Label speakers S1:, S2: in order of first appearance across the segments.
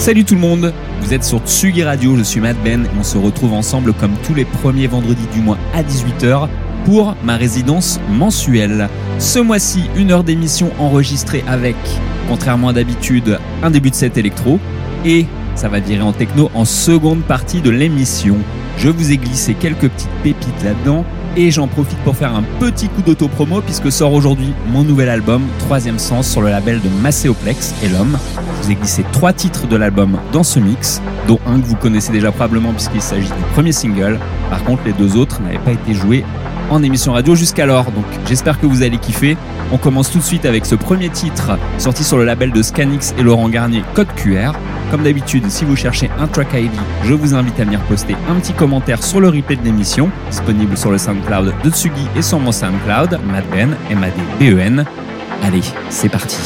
S1: Salut tout le monde, vous êtes sur Tsugi Radio, je suis Matt Ben et on se retrouve ensemble comme tous les premiers vendredis du mois à 18h pour ma résidence mensuelle. Ce mois-ci, une heure d'émission enregistrée avec, contrairement à d'habitude, un début de set électro et ça va virer en techno en seconde partie de l'émission. Je vous ai glissé quelques petites pépites là-dedans et j'en profite pour faire un petit coup d'auto-promo puisque sort aujourd'hui mon nouvel album, Troisième Sens, sur le label de Macéoplex et l'homme. Vous ai glissé trois titres de l'album dans ce mix, dont un que vous connaissez déjà probablement puisqu'il s'agit du premier single. Par contre, les deux autres n'avaient pas été joués en émission radio jusqu'alors, donc j'espère que vous allez kiffer. On commence tout de suite avec ce premier titre sorti sur le label de Scanix et Laurent Garnier, Code QR. Comme d'habitude, si vous cherchez un track ID, je vous invite à venir poster un petit commentaire sur le replay de l'émission, disponible sur le SoundCloud de Tsugi et sur mon SoundCloud, Madben, M-A-D-B-E-N. Allez, c'est parti.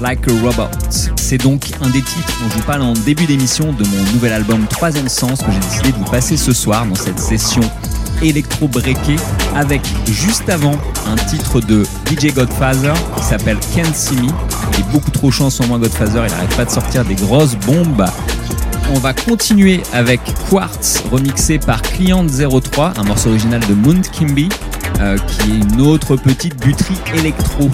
S1: Like a Robot. C'est donc un des titres dont je vous parle en début d'émission de mon nouvel album Troisième Sens que j'ai décidé de vous passer ce soir dans cette session électro-breakée avec juste avant un titre de DJ Godfather qui s'appelle Can't See Me. Il est beaucoup trop chaud en moment Godfather, il n'arrête pas de sortir des grosses bombes. On va continuer avec Quartz remixé par Client 03, un morceau original de Moon Kimby, euh, qui est une autre petite buterie électro.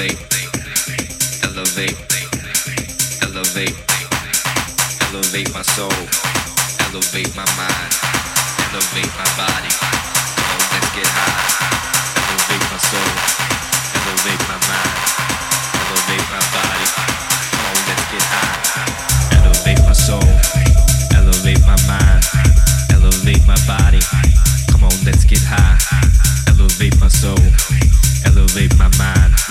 S2: elevate, elevate, elevate, elevate my soul, elevate my mind, elevate my body. Come on, let's get high. Elevate my soul, elevate my mind, elevate my body. Come on, let's get high. Elevate my soul, elevate my mind, elevate my body. Come on, let's get high. Elevate my soul elevate my mind.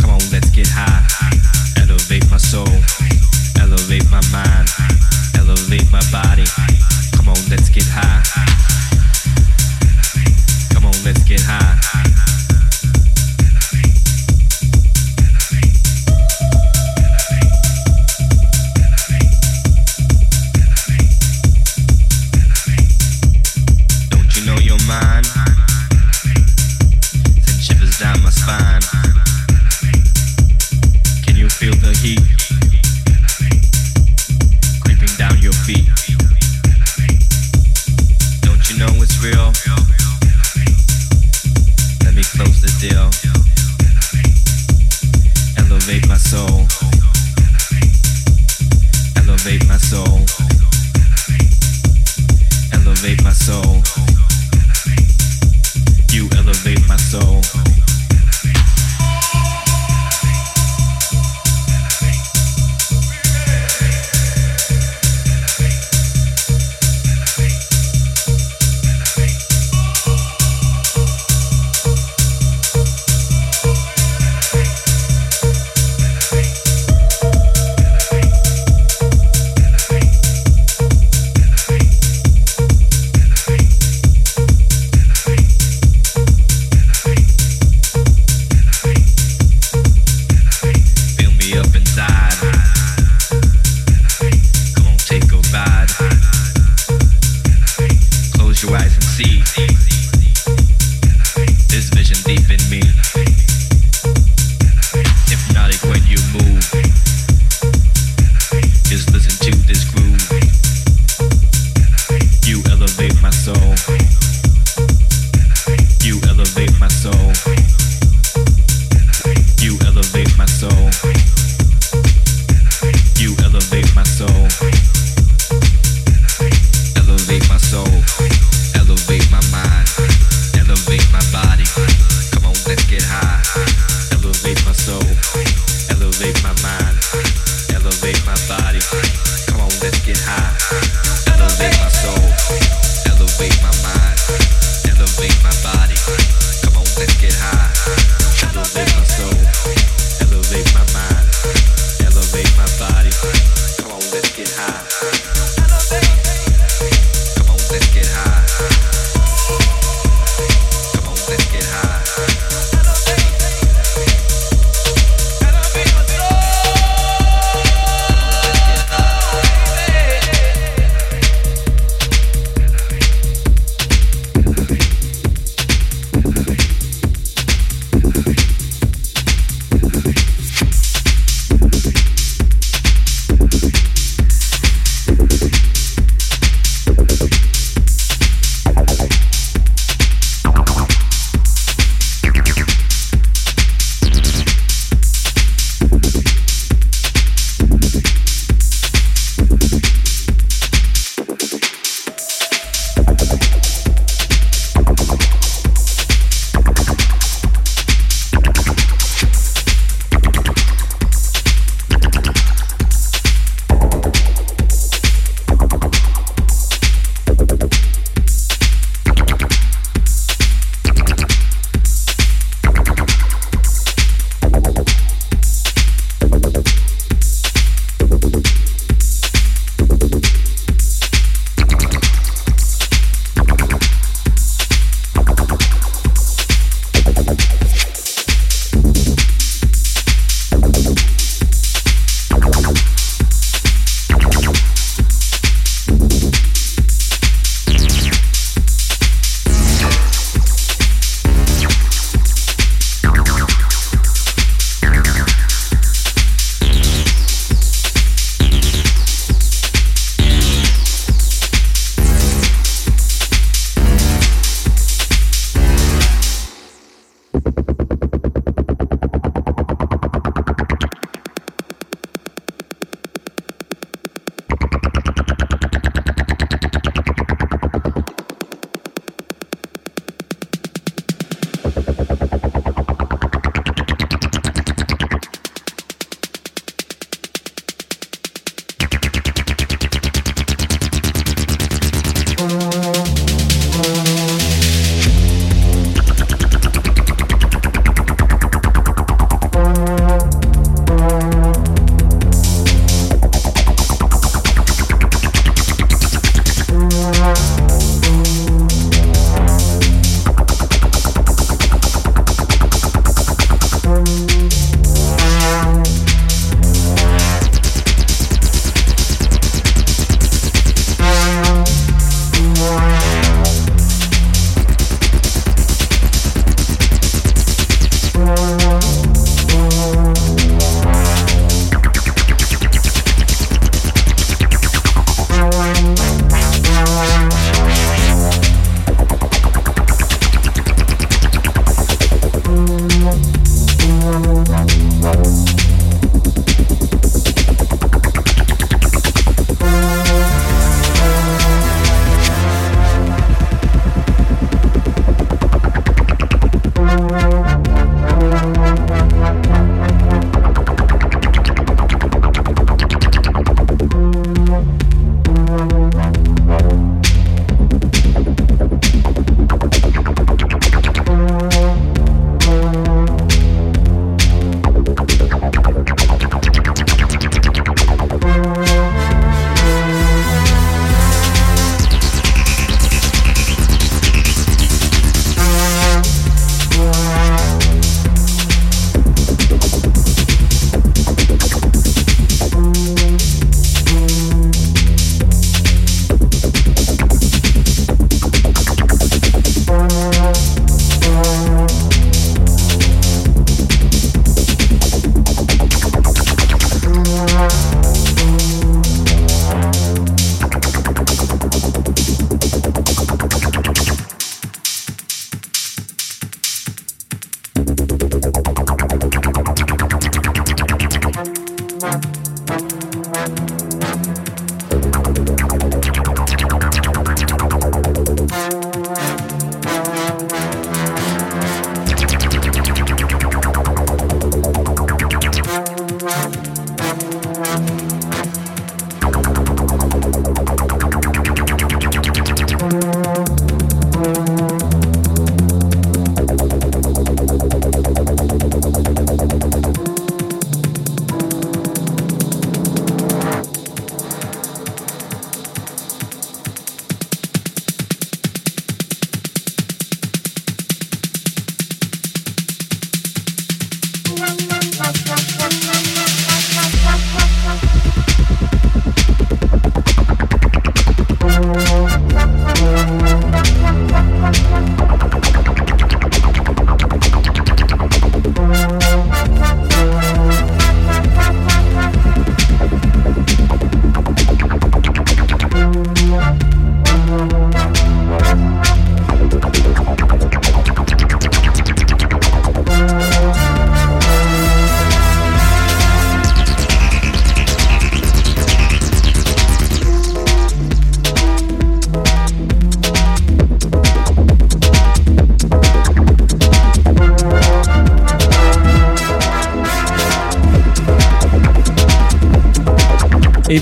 S2: Come on, let's get high. Elevate my soul. Elevate my mind. Elevate my body. Come on, let's get high.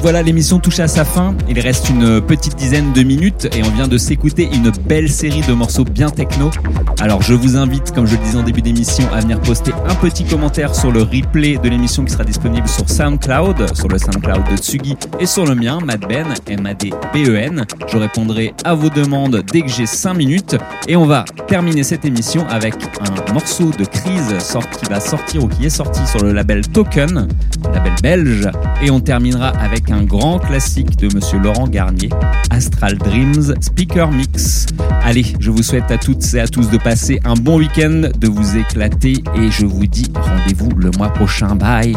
S1: Voilà, l'émission touche à sa fin. Il reste une petite dizaine de minutes et on vient de s'écouter une belle série de morceaux bien techno. Alors je vous invite, comme je le disais en début d'émission, à venir poster un petit commentaire sur le replay de l'émission qui sera disponible sur SoundCloud, sur le SoundCloud de Tsugi et sur le mien, Madben, M-A-D-B-E-N. Je répondrai à vos demandes dès que j'ai 5 minutes et on va terminer cette émission avec un morceau de crise qui va sortir ou qui est sorti sur le label Token, belge, et on terminera avec un grand classique de monsieur Laurent Garnier, Astral Dreams Speaker Mix. Allez, je vous souhaite à toutes et à tous de passer un bon week-end, de vous éclater et je vous dis rendez-vous le mois prochain. Bye